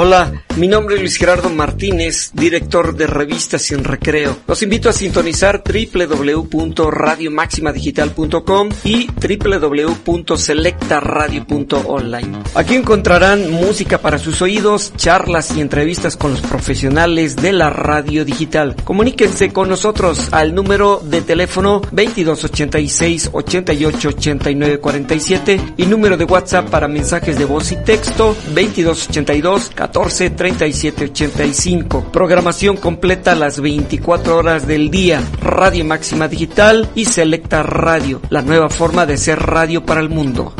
Hola, mi nombre es Luis Gerardo Martínez, director de Revistas Sin Recreo. Los invito a sintonizar www.radiomaximadigital.com y www.selectaradio.online. Aquí encontrarán música para sus oídos, charlas y entrevistas con los profesionales de la radio digital. Comuníquense con nosotros al número de teléfono 2286 88 89 47 y número de WhatsApp para mensajes de voz y texto 2282 14 37 85. Programación completa las 24 horas del día. Radio Máxima Digital y Selecta Radio, la nueva forma de ser radio para el mundo.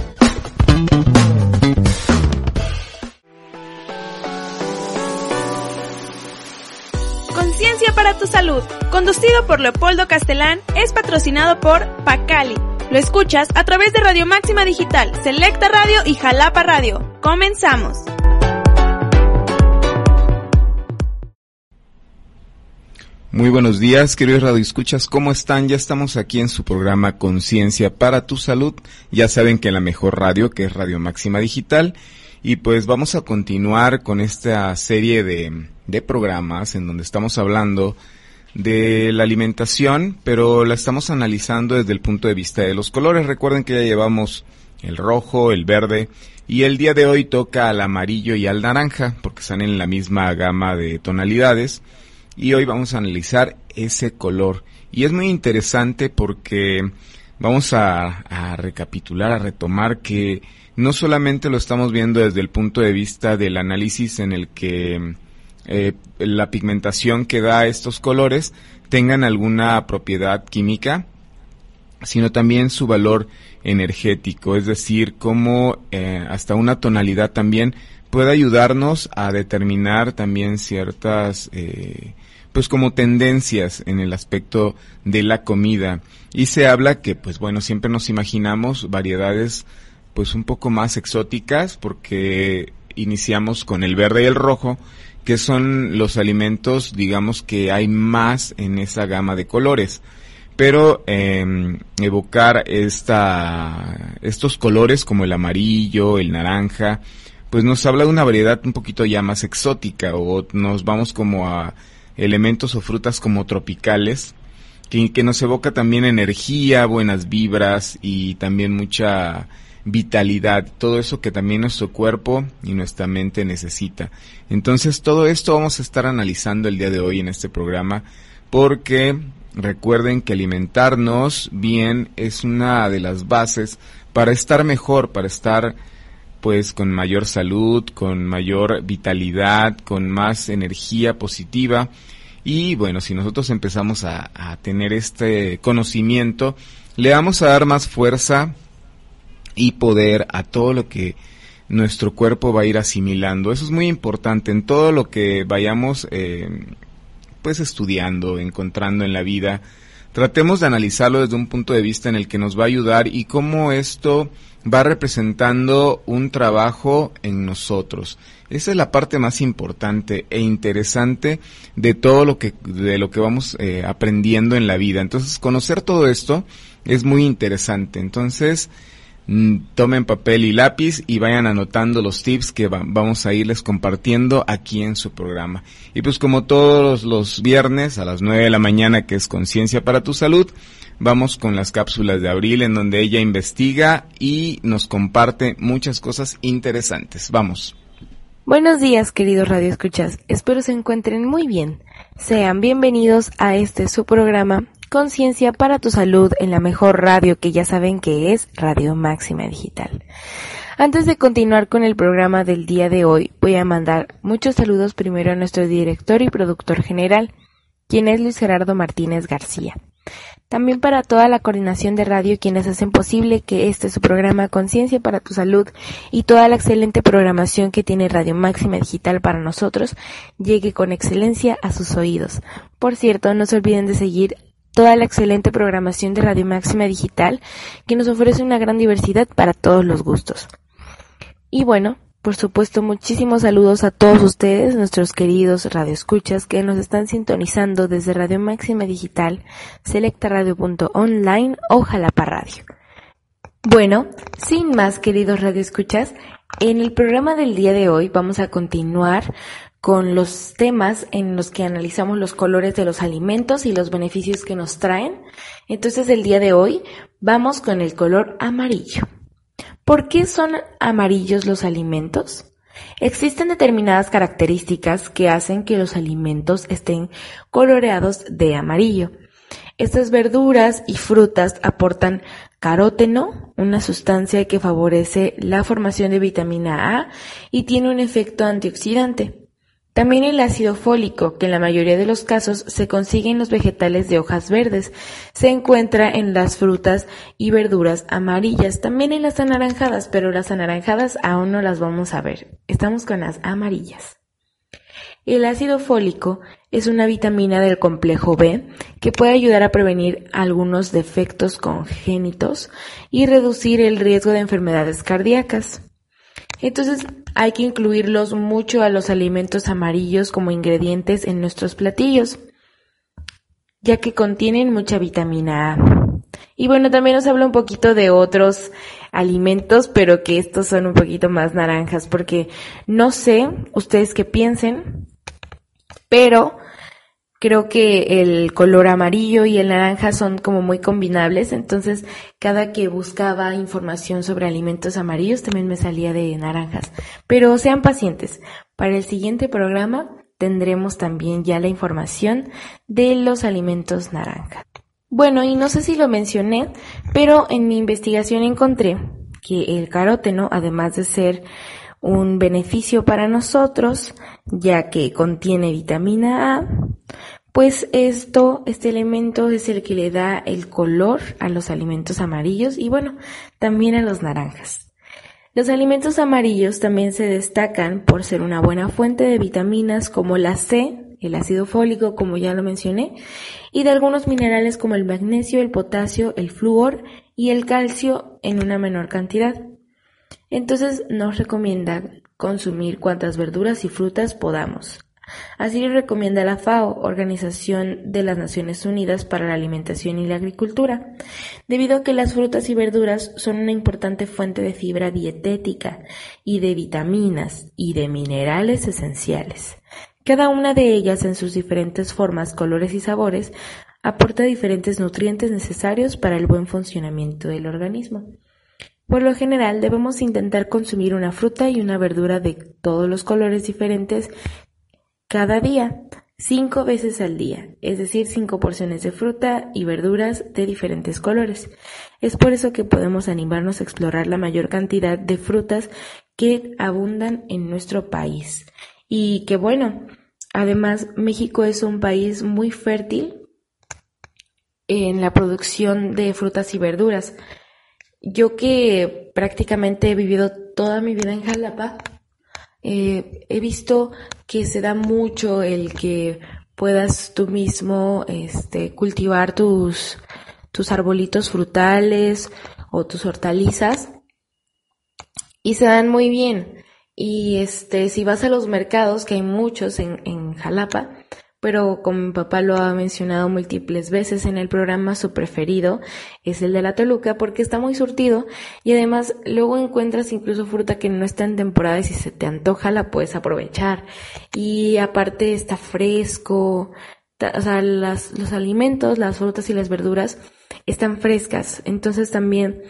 Conciencia para tu salud, conducido por Leopoldo Castellán, es patrocinado por Pacali. Lo escuchas a través de Radio Máxima Digital, Selecta Radio y Jalapa Radio. Comenzamos. Muy buenos días, queridos radioescuchas, ¿cómo están? Ya estamos aquí en su programa Conciencia para tu Salud. Ya saben que la mejor radio, que es Radio Máxima Digital, y pues vamos a continuar con esta serie de, de programas en donde estamos hablando de la alimentación, pero la estamos analizando desde el punto de vista de los colores. Recuerden que ya llevamos el rojo, el verde, y el día de hoy toca al amarillo y al naranja, porque están en la misma gama de tonalidades y hoy vamos a analizar ese color. Y es muy interesante porque vamos a, recapitular, a retomar que no solamente lo estamos viendo desde el punto de vista del análisis en el que eh, la pigmentación que da estos colores tengan alguna propiedad química, sino también su valor energético, es decir, cómo eh, hasta una tonalidad también puede ayudarnos a determinar también ciertas eh, pues como tendencias en el aspecto de la comida. Y se habla que pues bueno siempre nos imaginamos variedades pues un poco más exóticas porque iniciamos con el verde y el rojo que son los alimentos digamos que hay más en esa gama de colores. Pero em, evocar esta estos colores como el amarillo el naranja pues nos habla de una variedad un poquito ya más exótica o nos vamos como a elementos o frutas como tropicales, que, que nos evoca también energía, buenas vibras y también mucha vitalidad, todo eso que también nuestro cuerpo y nuestra mente necesita. Entonces todo esto vamos a estar analizando el día de hoy en este programa porque recuerden que alimentarnos bien es una de las bases para estar mejor, para estar pues con mayor salud, con mayor vitalidad, con más energía positiva. Y bueno, si nosotros empezamos a, tener este conocimiento, le vamos a dar más fuerza y poder a todo lo que nuestro cuerpo va a ir asimilando. Eso es muy importante en todo lo que vayamos eh, pues estudiando, encontrando en la vida. Tratemos de analizarlo desde un punto de vista en el que nos va a ayudar y cómo esto va representando un trabajo en nosotros. Esa es la parte más importante e interesante de todo lo que, de lo que vamos eh, aprendiendo en la vida. Entonces, conocer todo esto es muy interesante. Entonces, mm, tomen papel y lápiz y vayan anotando los tips que vamos a irles compartiendo aquí en su programa. Y pues como todos los viernes a las 9 de la mañana, que es Conciencia para tu Salud, Vamos con las cápsulas de abril en donde ella investiga y nos comparte muchas cosas interesantes. Vamos. Buenos días, queridos radioescuchas. Espero se encuentren muy bien. Sean bienvenidos a este su programa Conciencia para tu salud en la mejor radio que ya saben que es Radio Máxima Digital. Antes de continuar con el programa del día de hoy, voy a mandar muchos saludos primero a nuestro director y productor general, quien es Luis Gerardo Martínez García. También para toda la coordinación de radio quienes hacen posible que este su programa Conciencia para tu Salud y toda la excelente programación que tiene Radio Máxima Digital para nosotros llegue con excelencia a sus oídos. Por cierto, no se olviden de seguir toda la excelente programación de Radio Máxima Digital que nos ofrece una gran diversidad para todos los gustos. Y bueno, por supuesto, muchísimos saludos a todos ustedes, nuestros queridos radioescuchas que nos están sintonizando desde Radio Máxima Digital, selectaradio.online o Jalapa Radio. Bueno, sin más queridos radioescuchas, En el programa del día de hoy vamos a continuar con los temas en los que analizamos los colores de los alimentos y los beneficios que nos traen. Entonces el día de hoy vamos con el color amarillo. ¿Por qué son amarillos los alimentos? Existen determinadas características que hacen que los alimentos estén coloreados de amarillo. Estas verduras y frutas aportan caróteno, una sustancia que favorece la formación de vitamina A y tiene un efecto antioxidante. También el ácido fólico, que en la mayoría de los casos se consigue en los vegetales de hojas verdes, se encuentra en las frutas y verduras amarillas, también en las anaranjadas, pero las anaranjadas aún no las vamos a ver. Estamos con las amarillas. El ácido fólico es una vitamina del complejo B que puede ayudar a prevenir algunos defectos congénitos y reducir el riesgo de enfermedades cardíacas. Entonces hay que incluirlos mucho a los alimentos amarillos como ingredientes en nuestros platillos, ya que contienen mucha vitamina A. Y bueno, también nos habla un poquito de otros alimentos, pero que estos son un poquito más naranjas, porque no sé ustedes qué piensen, pero Creo que el color amarillo y el naranja son como muy combinables, entonces cada que buscaba información sobre alimentos amarillos también me salía de naranjas. Pero sean pacientes, para el siguiente programa tendremos también ya la información de los alimentos naranja. Bueno, y no sé si lo mencioné, pero en mi investigación encontré que el caróteno, además de ser un beneficio para nosotros, ya que contiene vitamina A, pues esto, este elemento es el que le da el color a los alimentos amarillos y bueno, también a los naranjas. Los alimentos amarillos también se destacan por ser una buena fuente de vitaminas como la C, el ácido fólico, como ya lo mencioné, y de algunos minerales como el magnesio, el potasio, el flúor y el calcio en una menor cantidad. Entonces nos recomienda consumir cuantas verduras y frutas podamos. Así lo recomienda la FAO, Organización de las Naciones Unidas para la Alimentación y la Agricultura, debido a que las frutas y verduras son una importante fuente de fibra dietética y de vitaminas y de minerales esenciales. Cada una de ellas en sus diferentes formas, colores y sabores aporta diferentes nutrientes necesarios para el buen funcionamiento del organismo. Por lo general debemos intentar consumir una fruta y una verdura de todos los colores diferentes cada día, cinco veces al día, es decir, cinco porciones de fruta y verduras de diferentes colores. Es por eso que podemos animarnos a explorar la mayor cantidad de frutas que abundan en nuestro país. Y que bueno, además México es un país muy fértil en la producción de frutas y verduras. Yo que prácticamente he vivido toda mi vida en Jalapa, eh, he visto que se da mucho el que puedas tú mismo este, cultivar tus, tus arbolitos frutales o tus hortalizas y se dan muy bien. Y este, si vas a los mercados, que hay muchos en, en Jalapa, pero como mi papá lo ha mencionado múltiples veces en el programa, su preferido es el de la Toluca porque está muy surtido y además luego encuentras incluso fruta que no está en temporada y si se te antoja la puedes aprovechar. Y aparte está fresco, o sea, las, los alimentos, las frutas y las verduras están frescas, entonces también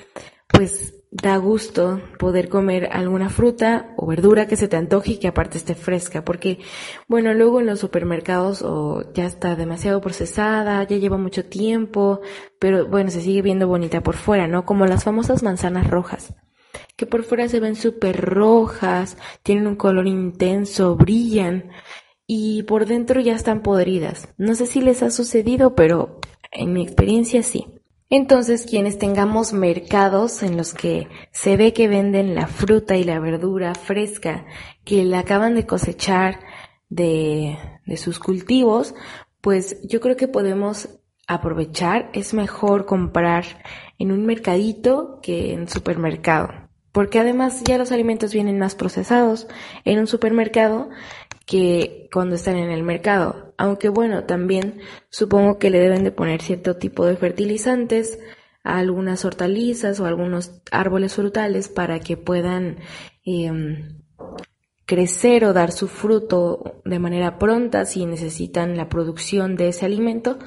pues da gusto poder comer alguna fruta o verdura que se te antoje y que aparte esté fresca, porque bueno, luego en los supermercados o ya está demasiado procesada, ya lleva mucho tiempo, pero bueno, se sigue viendo bonita por fuera, ¿no? Como las famosas manzanas rojas, que por fuera se ven súper rojas, tienen un color intenso, brillan y por dentro ya están podridas. No sé si les ha sucedido, pero en mi experiencia sí. Entonces, quienes tengamos mercados en los que se ve que venden la fruta y la verdura fresca que la acaban de cosechar de, sus cultivos, pues yo creo que podemos aprovechar. Es mejor comprar en un mercadito que en supermercado. Porque además ya los alimentos vienen más procesados en un supermercado que cuando están en el mercado. Aunque bueno, también supongo que le deben de poner cierto tipo de fertilizantes algunas hortalizas o algunos árboles frutales para que puedan em, crecer o dar su fruto de manera pronta si necesitan la producción de ese alimento,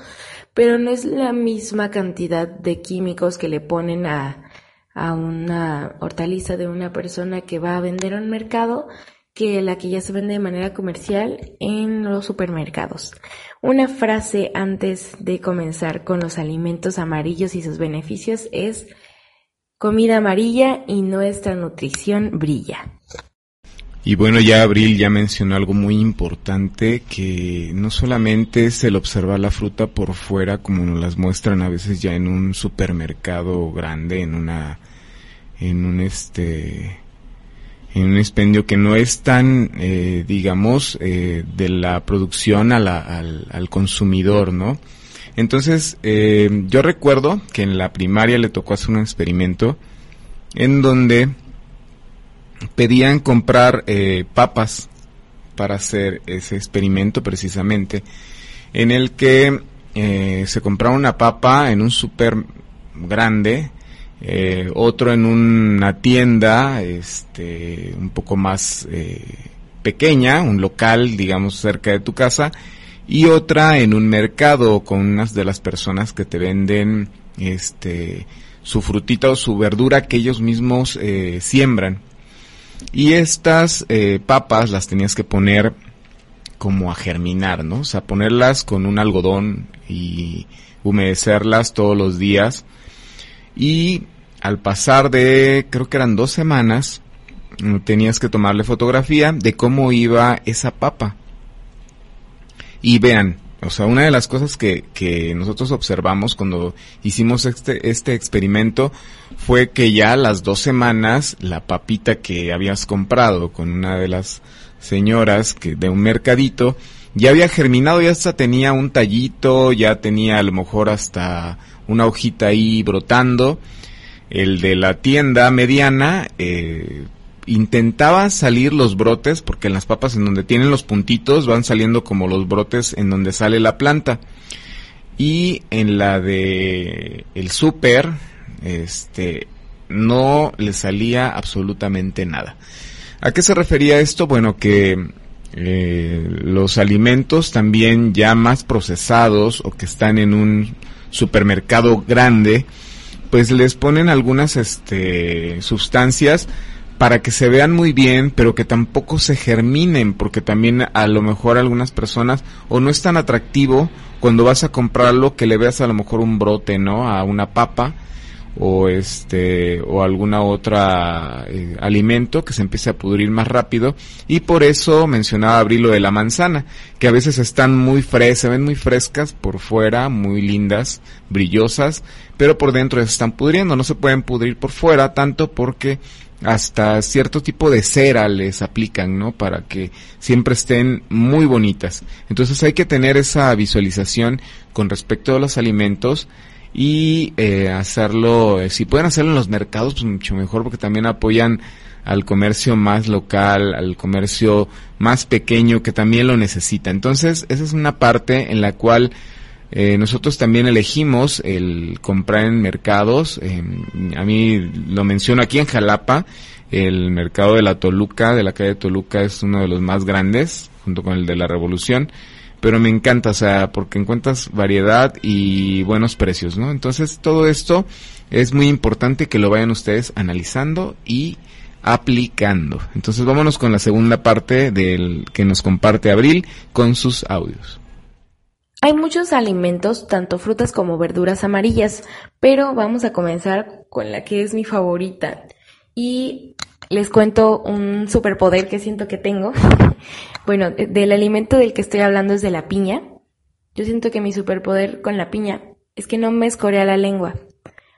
pero no es la misma cantidad de químicos que le ponen a, a una hortaliza de una persona que va a vender a un mercado que la que ya se vende de manera comercial en los supermercados. Una frase antes de comenzar con los alimentos amarillos y sus beneficios es comida amarilla y nuestra nutrición brilla. Y bueno, ya Abril ya mencionó algo muy importante que no solamente es el observar la fruta por fuera como nos las muestran a veces ya en un supermercado grande, en una en un este en un expendio que no es tan, eh, digamos, eh, de la producción a al, al, consumidor, ¿no? Entonces, eh, yo recuerdo que en la primaria le tocó hacer un experimento en donde pedían comprar papas para hacer ese experimento precisamente, en el que se compraba una papa en un super grande, eh, otro en una tienda este, un poco más eh, pequeña, un local, digamos, cerca de tu casa, y otra en un mercado con unas de las personas que te venden este, su frutita o su verdura que ellos mismos eh, siembran. Y estas papas las tenías que poner como a germinar, ¿no? O sea, ponerlas con un algodón y humedecerlas todos los días y al pasar de, creo que eran dos semanas, mm, tenías que tomarle fotografía de cómo iba esa papa. Y vean, o sea, una de las cosas que, que nosotros observamos cuando hicimos este, este experimento fue que ya a las dos semanas la papita que habías comprado con una de las señoras que de un mercadito ya había germinado, ya hasta tenía un tallito, ya tenía a lo mejor hasta una hojita ahí brotando. El de la tienda mediana eh, intentaba salir los brotes, porque en las papas en donde tienen los puntitos van saliendo como los brotes en donde sale la planta. Y en la de el súper, este, no le salía absolutamente nada. ¿A qué se refería esto? Bueno, que eh, los alimentos también ya más procesados o que están en un supermercado grande, pues les ponen algunas este, sustancias para que se vean muy bien, pero que tampoco se germinen, porque también a lo mejor algunas personas o no es tan atractivo cuando vas a comprarlo que le veas a lo mejor un brote, ¿no? A una papa o este o alguna otra eh, alimento que se empiece a pudrir más rápido y por eso mencionaba Abril lo de la manzana que a veces están muy frescas se ven muy frescas por fuera muy lindas brillosas pero por dentro se están pudriendo no se pueden pudrir por fuera tanto porque hasta cierto tipo de cera les aplican, ¿no? Para que siempre estén muy bonitas. Entonces hay que tener esa visualización con respecto a los alimentos y eh, hacerlo, eh, si pueden hacerlo en los mercados, pues mucho mejor porque también apoyan al comercio más local, al comercio más pequeño que también lo necesita. Entonces, esa es una parte en la cual eh, nosotros también elegimos el comprar en mercados. a mí lo menciono aquí en Jalapa, el mercado de la Toluca, de la calle Toluca, es uno de los más grandes, junto con el de la Revolución pero me encanta, o sea, porque encuentras variedad y buenos precios, ¿no? Entonces, todo esto es muy importante que lo vayan ustedes analizando y aplicando. Entonces, vámonos con la segunda parte del que nos comparte Abril con sus audios. Hay muchos alimentos, tanto frutas como verduras amarillas, pero vamos a comenzar con la que es mi favorita. Y les cuento un superpoder que siento que tengo. bueno, del alimento del que estoy hablando es de la piña. Yo siento que mi superpoder con la piña es que no me escorea la lengua.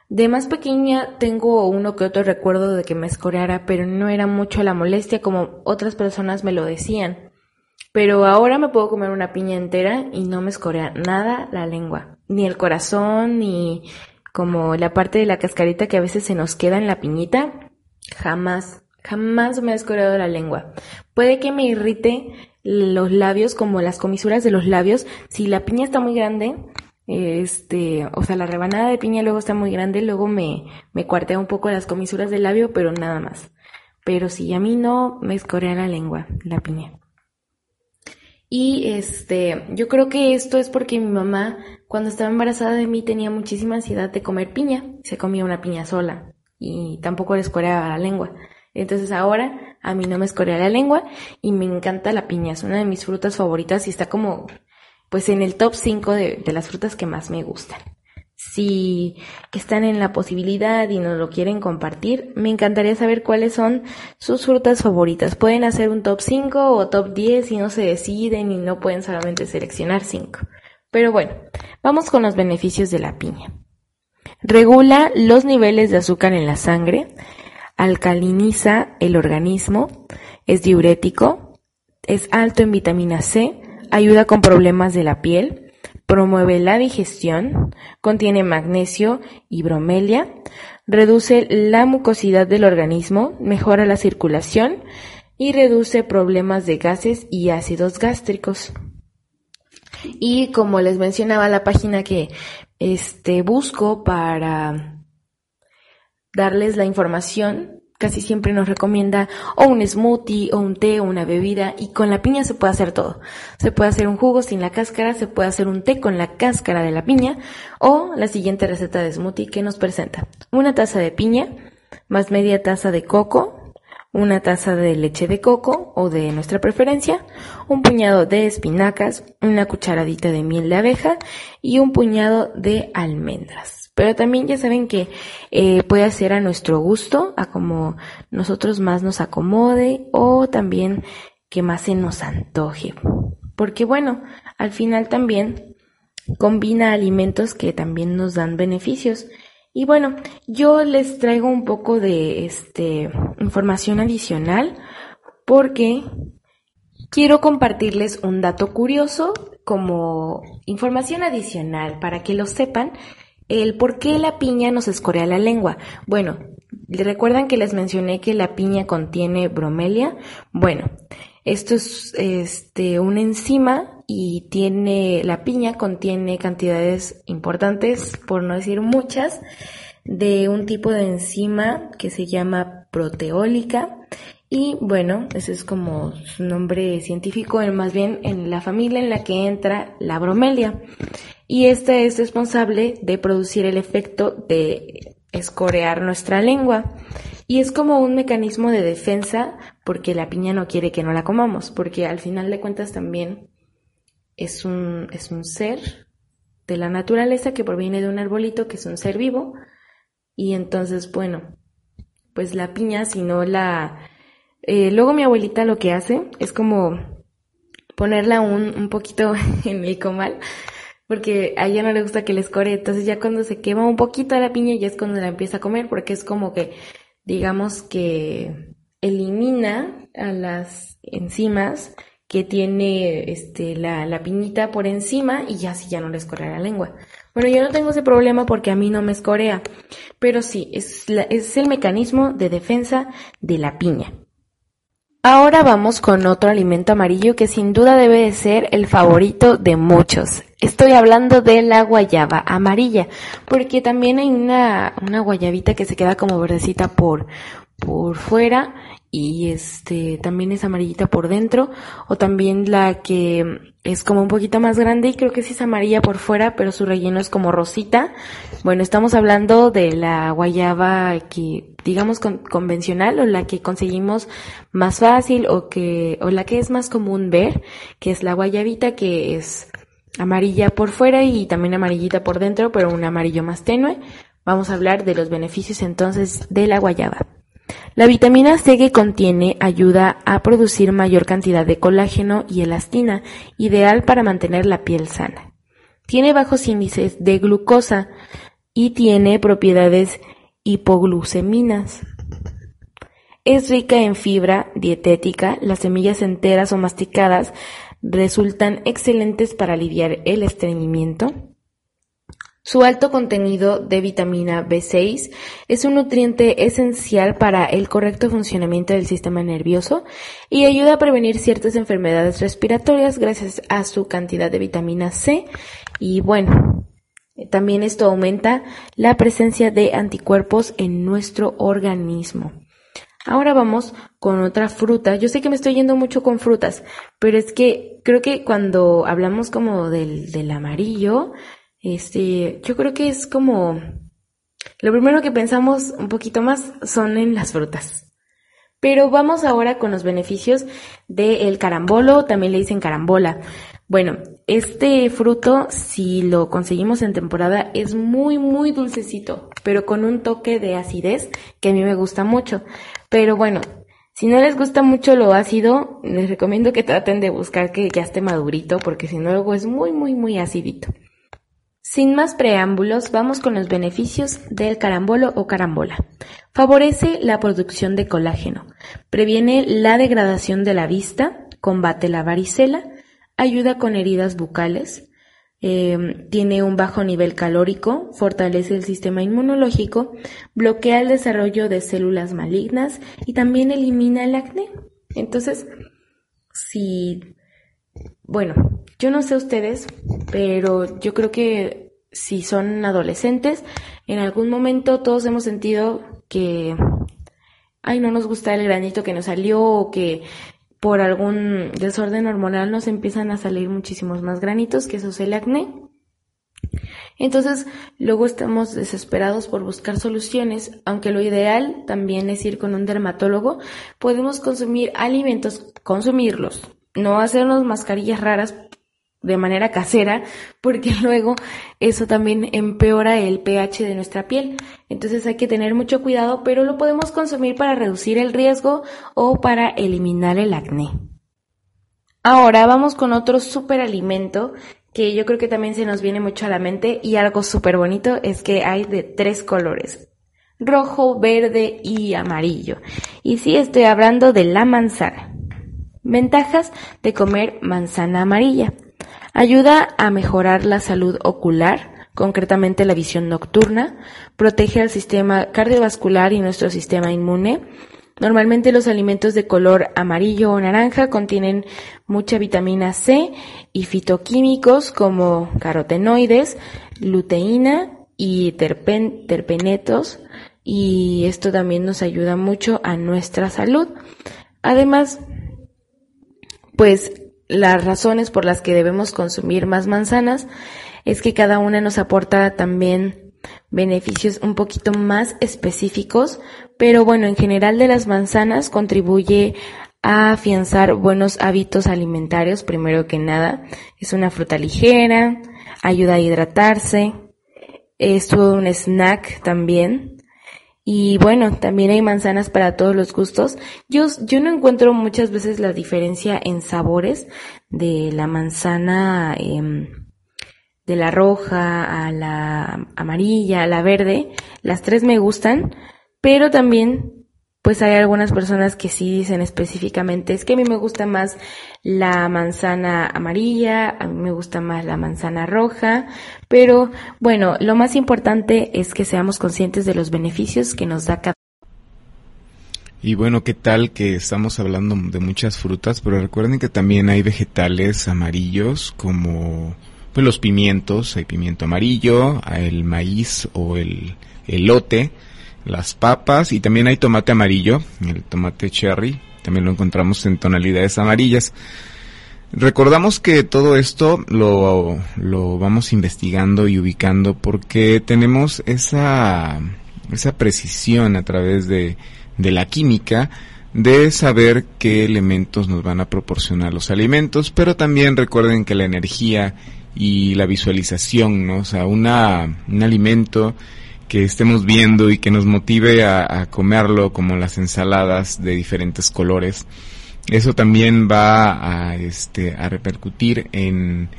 De más pequeña tengo uno que otro recuerdo de que me escoreara, pero no era mucho la molestia como otras personas me lo decían. Pero ahora me puedo comer una piña entera y no me escorea nada la lengua, ni el corazón, ni como la parte de la cascarita que a veces se nos queda en la piñita, jamás. Jamás me ha escoreado la lengua. Puede que me irrite los labios, como las comisuras de los labios. Si la piña está muy grande, Este, o sea, la rebanada de piña luego está muy grande, luego me, me cuartea un poco las comisuras del labio, pero nada más. Pero si a mí no me escorea la lengua, la piña. Y este, yo creo que esto es porque mi mamá, cuando estaba embarazada de mí, tenía muchísima ansiedad de comer piña. Se comía una piña sola y tampoco le escoreaba la lengua. Entonces ahora a mí no me escorea la lengua y me encanta la piña. Es una de mis frutas favoritas y está como, pues en el top 5 de, las frutas que más me gustan. Si están en la posibilidad y nos lo quieren compartir, me encantaría saber cuáles son sus frutas favoritas. Pueden hacer un top 5 o top 10 si no se deciden y no pueden solamente seleccionar 5. Pero bueno, vamos con los beneficios de la piña. Regula los niveles de azúcar en la sangre, alcaliniza el organismo, es diurético, es alto en vitamina C, ayuda con problemas de la piel, promueve la digestión, contiene magnesio y bromelia, reduce la mucosidad del organismo, mejora la circulación y reduce problemas de gases y ácidos gástricos. Y como les mencionaba la página que este busco para darles la información, casi siempre nos recomienda o un smoothie o un té o una bebida y con la piña se puede hacer todo. Se puede hacer un jugo sin la cáscara, se puede hacer un té con la cáscara de la piña o la siguiente receta de smoothie que nos presenta. Una taza de piña más media taza de coco, una taza de leche de coco o de nuestra preferencia, un puñado de espinacas, una cucharadita de miel de abeja y un puñado de almendras. Pero también ya saben que eh, puede ser a nuestro gusto, a como nosotros más nos acomode o también que más se nos antoje. Porque bueno, al final también combina alimentos que también nos dan beneficios. Y bueno, yo les traigo un poco de este información adicional porque quiero compartirles un dato curioso como información adicional para que lo sepan el por qué la piña nos escorea la lengua. Bueno, ¿recuerdan que les mencioné que la piña contiene bromelia? Bueno, esto es este una enzima y tiene la piña contiene cantidades importantes, por no decir muchas, de un tipo de enzima que se llama proteólica y bueno, ese es como su nombre científico, más bien en la familia en la que entra la bromelia y esta es responsable de producir el efecto de escorear nuestra lengua. Y es como un mecanismo de defensa porque la piña no quiere que no la comamos, porque al final de cuentas también es un, es un ser de la naturaleza que proviene de un arbolito que es un ser vivo. Y entonces, bueno, pues la piña, si no la... Eh, luego mi abuelita lo que hace es como ponerla un, un poquito en el comal porque a ella no le gusta que les core, entonces ya cuando se quema un poquito la piña ya es cuando la empieza a comer, porque es como que, digamos que elimina a las enzimas que tiene este la, la piñita por encima y ya así ya no les escorea la lengua. Bueno, yo no tengo ese problema porque a mí no me escorea, pero sí, es, es el mecanismo de defensa de la piña. Ahora vamos con otro alimento amarillo que sin duda debe de ser el favorito de muchos. Estoy hablando de la guayaba amarilla, porque también hay una, una guayabita que se queda como verdecita por, por fuera y este también es amarillita por dentro o también la que es como un poquito más grande y creo que sí es amarilla por fuera pero su relleno es como rosita. Bueno estamos hablando de la guayaba que digamos convencional o la que conseguimos más fácil o que o la que es más común ver que es la guayabita que es amarilla por fuera y también amarillita por dentro pero un amarillo más tenue. Vamos a hablar de los beneficios entonces de la guayaba la vitamina C que contiene ayuda a producir mayor cantidad de colágeno y elastina, ideal para mantener la piel sana. Tiene bajos índices de glucosa y tiene propiedades hipogluceminas. Es rica en fibra dietética, las semillas enteras o masticadas resultan excelentes para aliviar el estreñimiento. Su alto contenido de vitamina B6 es un nutriente esencial para el correcto funcionamiento del sistema nervioso y ayuda a prevenir ciertas enfermedades respiratorias gracias a su cantidad de vitamina C. Y bueno, También esto aumenta la presencia de anticuerpos en nuestro organismo. Ahora vamos con otra fruta. Yo sé que me estoy yendo mucho con frutas, pero es que creo que cuando hablamos como del, del amarillo, este, yo creo que es como, lo primero que pensamos un poquito más son en las frutas. Pero vamos ahora con los beneficios del carambolo, también le dicen carambola. Bueno, este fruto, si lo conseguimos en temporada, es muy, muy dulcecito, pero con un toque de acidez que a mí me gusta mucho. Pero bueno, si no les gusta mucho lo ácido, les recomiendo que traten de buscar que ya esté madurito, porque si no luego es muy, muy, muy acidito. Sin más preámbulos, vamos con los beneficios del carambolo o carambola. Favorece la producción de colágeno, previene la degradación de la vista, combate la varicela, ayuda con heridas bucales, eh, tiene un bajo nivel calórico, fortalece el sistema inmunológico, bloquea el desarrollo de células malignas y también elimina el acné. Entonces, si, bueno, yo no sé ustedes, pero yo creo que si son adolescentes, en algún momento todos hemos sentido que, ay, no nos gusta el granito que nos salió o que por algún desorden hormonal nos empiezan a salir muchísimos más granitos, que eso es el acné. Entonces, luego estamos desesperados por buscar soluciones, aunque lo ideal también es ir con un dermatólogo. Podemos consumir alimentos, consumirlos, no hacernos mascarillas raras de manera casera, porque luego eso también empeora el pH de nuestra piel. Entonces hay que tener mucho cuidado, pero lo podemos consumir para reducir el riesgo o para eliminar el acné. Ahora vamos con otro superalimento que yo creo que también se nos viene mucho a la mente y algo súper bonito es que hay de tres colores. Rojo, verde y amarillo. Y sí estoy hablando de la manzana. Ventajas de comer manzana amarilla. Ayuda a mejorar la salud ocular, concretamente la visión nocturna, protege al sistema cardiovascular y nuestro sistema inmune. Normalmente los alimentos de color amarillo o naranja contienen mucha vitamina C y fitoquímicos como carotenoides, luteína y terpenetos y esto también nos ayuda mucho a nuestra salud. Además, pues las razones por las que debemos consumir más manzanas es que cada una nos aporta también beneficios un poquito más específicos, pero bueno, en general de las manzanas contribuye a afianzar buenos hábitos alimentarios, primero que nada. Es una fruta ligera, ayuda a hidratarse, es todo un snack también. Y bueno, también hay manzanas para todos los gustos. Yo, yo no encuentro muchas veces la diferencia en sabores de la manzana, eh, de la roja a la amarilla, a la verde. Las tres me gustan, pero también pues hay algunas personas que sí dicen específicamente, es que a mí me gusta más la manzana amarilla, a mí me gusta más la manzana roja, pero bueno, lo más importante es que seamos conscientes de los beneficios que nos da cada y bueno, ¿qué tal que estamos hablando de muchas frutas? Pero recuerden que también hay vegetales amarillos como pues, los pimientos, hay pimiento amarillo, el maíz o el elote, las papas y también hay tomate amarillo, el tomate cherry, también lo encontramos en tonalidades amarillas. Recordamos que todo esto lo, lo vamos investigando y ubicando porque tenemos esa, esa precisión a través de, de la química de saber qué elementos nos van a proporcionar los alimentos, pero también recuerden que la energía y la visualización, ¿no? O sea, una, un alimento que estemos viendo y que nos motive a, comerlo como las ensaladas de diferentes colores. Eso también va a, este, a repercutir en,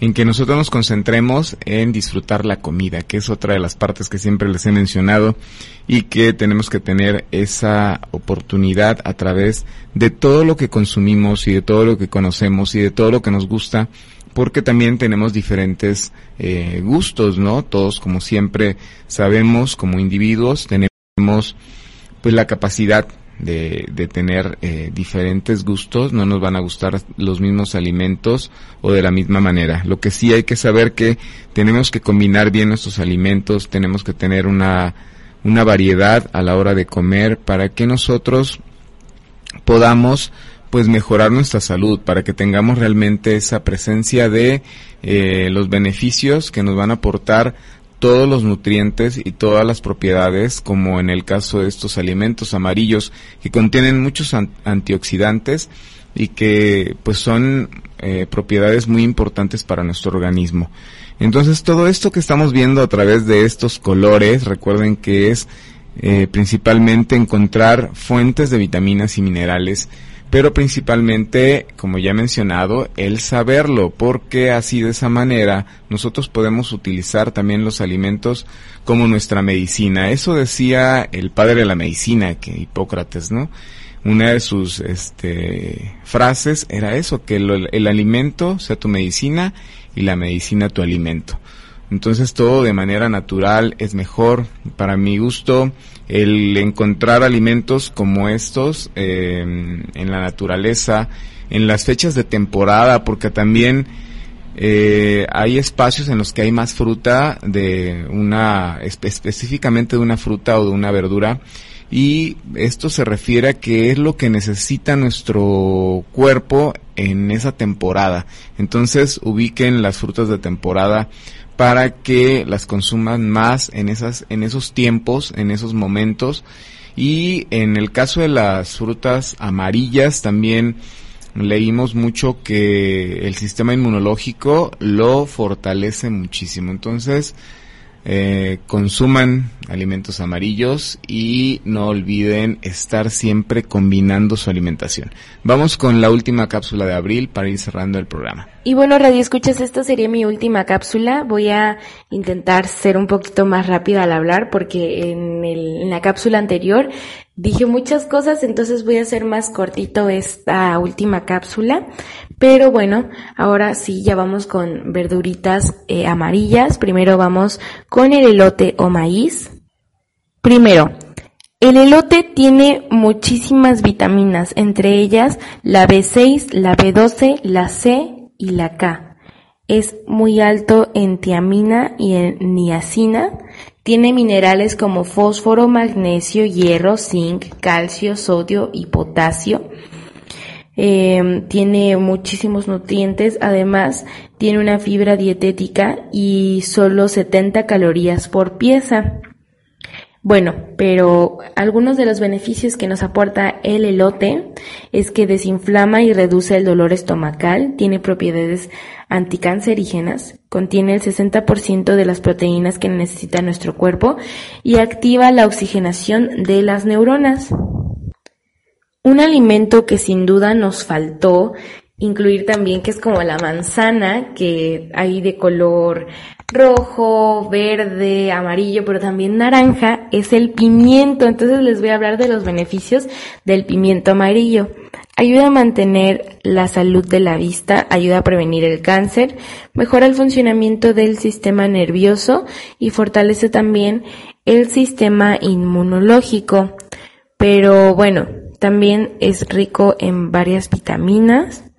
en que nosotros nos concentremos en disfrutar la comida, que es otra de las partes que siempre les he mencionado y que tenemos que tener esa oportunidad a través de todo lo que consumimos y de todo lo que conocemos y de todo lo que nos gusta porque también tenemos diferentes eh, gustos, ¿no? Todos, como siempre sabemos, como individuos, tenemos pues la capacidad de, de tener eh, diferentes gustos, no nos van a gustar los mismos alimentos o de la misma manera. Lo que sí hay que saber que tenemos que combinar bien nuestros alimentos, tenemos que tener una, una variedad a la hora de comer para que nosotros podamos pues mejorar nuestra salud para que tengamos realmente esa presencia de eh, los beneficios que nos van a aportar todos los nutrientes y todas las propiedades, como en el caso de estos alimentos amarillos que contienen muchos antioxidantes y que pues son eh, propiedades muy importantes para nuestro organismo. Entonces todo esto que estamos viendo a través de estos colores, recuerden que es eh, principalmente encontrar fuentes de vitaminas y minerales pero principalmente, como ya he mencionado, el saberlo, porque así de esa manera nosotros podemos utilizar también los alimentos como nuestra medicina. Eso decía el padre de la medicina, que Hipócrates, ¿no? Una de sus este, frases era eso, que el alimento sea tu medicina y la medicina tu alimento. Entonces todo de manera natural es mejor. Para mi gusto, el encontrar alimentos como estos eh, en la naturaleza, en las fechas de temporada, porque también eh, hay espacios en los que hay más fruta de una, específicamente de una fruta o de una verdura, y esto se refiere a que es lo que necesita nuestro cuerpo en esa temporada. Entonces ubiquen las frutas de temporada para que las consuman más en esas en esos tiempos, en esos momentos y en el caso de las frutas amarillas también leímos mucho que el sistema inmunológico lo fortalece muchísimo. Entonces, eh, consuman alimentos amarillos y no olviden estar siempre combinando su alimentación. Vamos con la última cápsula de abril para ir cerrando el programa. Y bueno, Radio Escuchas, esta sería mi última cápsula. Voy a intentar ser un poquito más rápida al hablar porque en, el, en la cápsula anterior dije muchas cosas, entonces voy a hacer más cortito esta última cápsula. Pero bueno, ahora sí, ya vamos con verduritas eh, amarillas. Primero vamos con el elote o maíz. Primero, el elote tiene muchísimas vitaminas, entre ellas la B6, la B12, la C y la K. Es muy alto en tiamina y en niacina. Tiene minerales como fósforo, magnesio, hierro, zinc, calcio, sodio y potasio. Em, tiene muchísimos nutrientes, además tiene una fibra dietética y solo 70 calorías por pieza. Bueno, pero algunos de los beneficios que nos aporta el elote es que desinflama y reduce el dolor estomacal, tiene propiedades anticancerígenas, contiene el 60% de las proteínas que necesita nuestro cuerpo y activa la oxigenación de las neuronas. Un alimento que sin duda nos faltó incluir también que es como la manzana, que hay de color rojo, verde, amarillo, pero también naranja, es el pimiento. Entonces les voy a hablar de los beneficios del pimiento amarillo. Ayuda a mantener la salud de la vista, ayuda a prevenir el cáncer, mejora el funcionamiento del sistema nervioso y fortalece también el sistema inmunológico. Pero bueno, también es rico en varias vitaminas,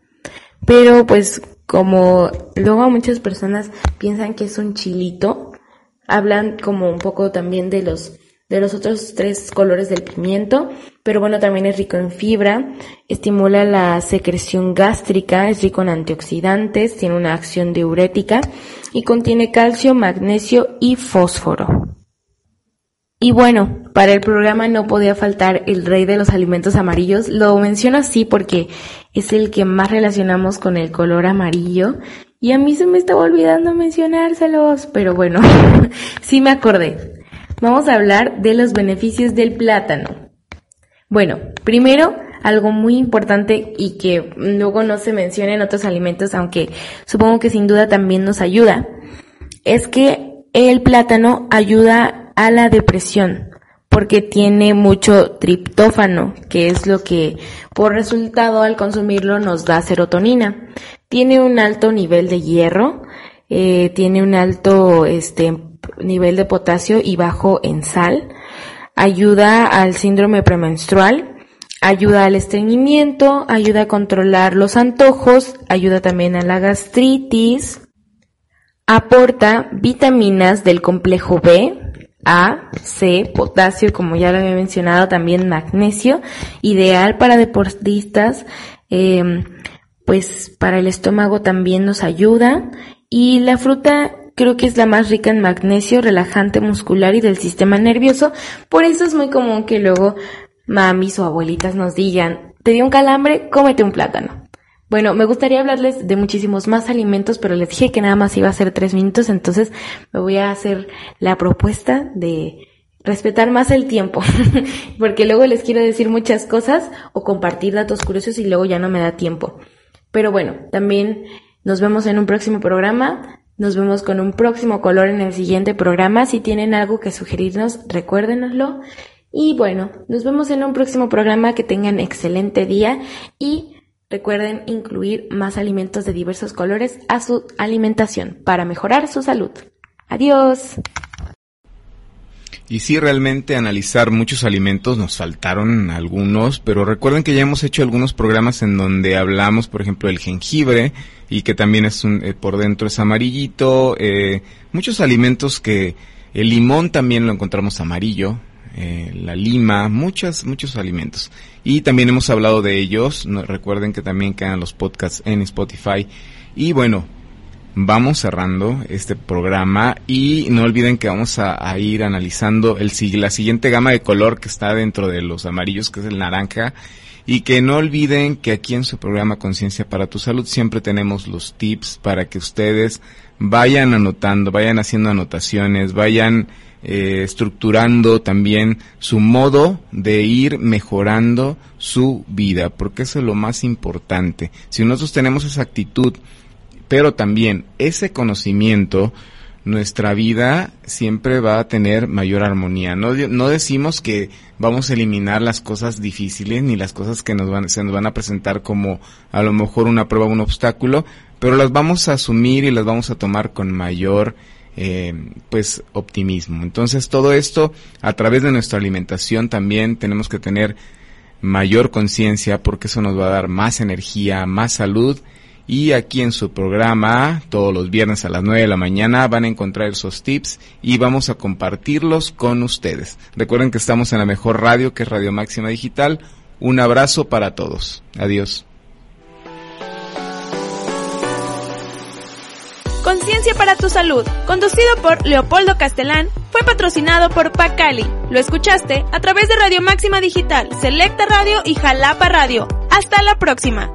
pero pues como luego muchas personas piensan que es un chilito, hablan como un poco también de los de los otros tres colores del pimiento, pero bueno, también es rico en fibra, estimula la secreción gástrica, es rico en antioxidantes, tiene una acción diurética y contiene calcio, magnesio y fósforo. Y bueno, para el programa no podía faltar el rey de los alimentos amarillos. Lo menciono así porque es el que más relacionamos con el color amarillo. Y a mí se me estaba olvidando mencionárselos, pero bueno, sí me acordé. Vamos a hablar de los beneficios del plátano. Bueno, primero, algo muy importante y que luego no se menciona en otros alimentos, aunque supongo que sin duda también nos ayuda, es que el plátano ayuda a la depresión porque tiene mucho triptófano, que es lo que por resultado al consumirlo nos da serotonina. Tiene un alto nivel de hierro, eh, tiene un alto este, nivel de potasio y bajo en sal. Ayuda al síndrome premenstrual, ayuda al estreñimiento, ayuda a controlar los antojos, ayuda también a la gastritis, aporta vitaminas del complejo B, A, C, potasio, como ya lo había mencionado, también magnesio, ideal para deportistas, em, pues para el estómago también nos ayuda y la fruta creo que es la más rica en magnesio, relajante muscular y del sistema nervioso, por eso es muy común que luego mamis o abuelitas nos digan, te dio un calambre, cómete un plátano. Bueno, me gustaría hablarles de muchísimos más alimentos, pero les dije que nada más iba a ser tres minutos, entonces me voy a hacer la propuesta de respetar más el tiempo, porque luego les quiero decir muchas cosas o compartir datos curiosos y luego ya no me da tiempo. Pero bueno, también nos vemos en un próximo programa. Nos vemos con un próximo color en el siguiente programa. Si tienen algo que sugerirnos, recuérdenoslo. Y bueno, nos vemos en un próximo programa. Que tengan excelente día y recuerden incluir más alimentos de diversos colores a su alimentación para mejorar su salud. Adiós. Y sí, realmente analizar muchos alimentos, nos faltaron algunos, pero recuerden que ya hemos hecho algunos programas en donde hablamos, por ejemplo, del jengibre y que también es un, eh, por dentro es amarillito, eh, muchos alimentos que el limón también lo encontramos amarillo, eh, la lima, muchos, muchos alimentos. Y también hemos hablado de ellos, recuerden que también quedan los podcasts en Spotify. Y bueno, vamos cerrando este programa y no olviden que vamos a, ir analizando el, la siguiente gama de color que está dentro de los amarillos, que es el naranja. Y que no olviden que aquí en su programa Conciencia para tu Salud siempre tenemos los tips para que ustedes vayan anotando, vayan haciendo anotaciones, vayan eh, estructurando también su modo de ir mejorando su vida, porque eso es lo más importante. Si nosotros tenemos esa actitud pero también ese conocimiento, nuestra vida siempre va a tener mayor armonía. No, no decimos que vamos a eliminar las cosas difíciles ni las cosas que nos van, se nos van a presentar como a lo mejor una prueba, un obstáculo, pero las vamos a asumir y las vamos a tomar con mayor eh, pues optimismo. Entonces todo esto a través de nuestra alimentación también tenemos que tener mayor conciencia porque eso nos va a dar más energía, más salud y aquí en su programa, todos los viernes a las 9 de la mañana, van a encontrar esos tips y vamos a compartirlos con ustedes. Recuerden que estamos en la mejor radio, que es Radio Máxima Digital. Un abrazo para todos. Adiós. Conciencia para tu salud, conducido por Leopoldo Castelán, fue patrocinado por Pacali. Lo escuchaste a través de Radio Máxima Digital, Selecta Radio y Jalapa Radio. Hasta la próxima.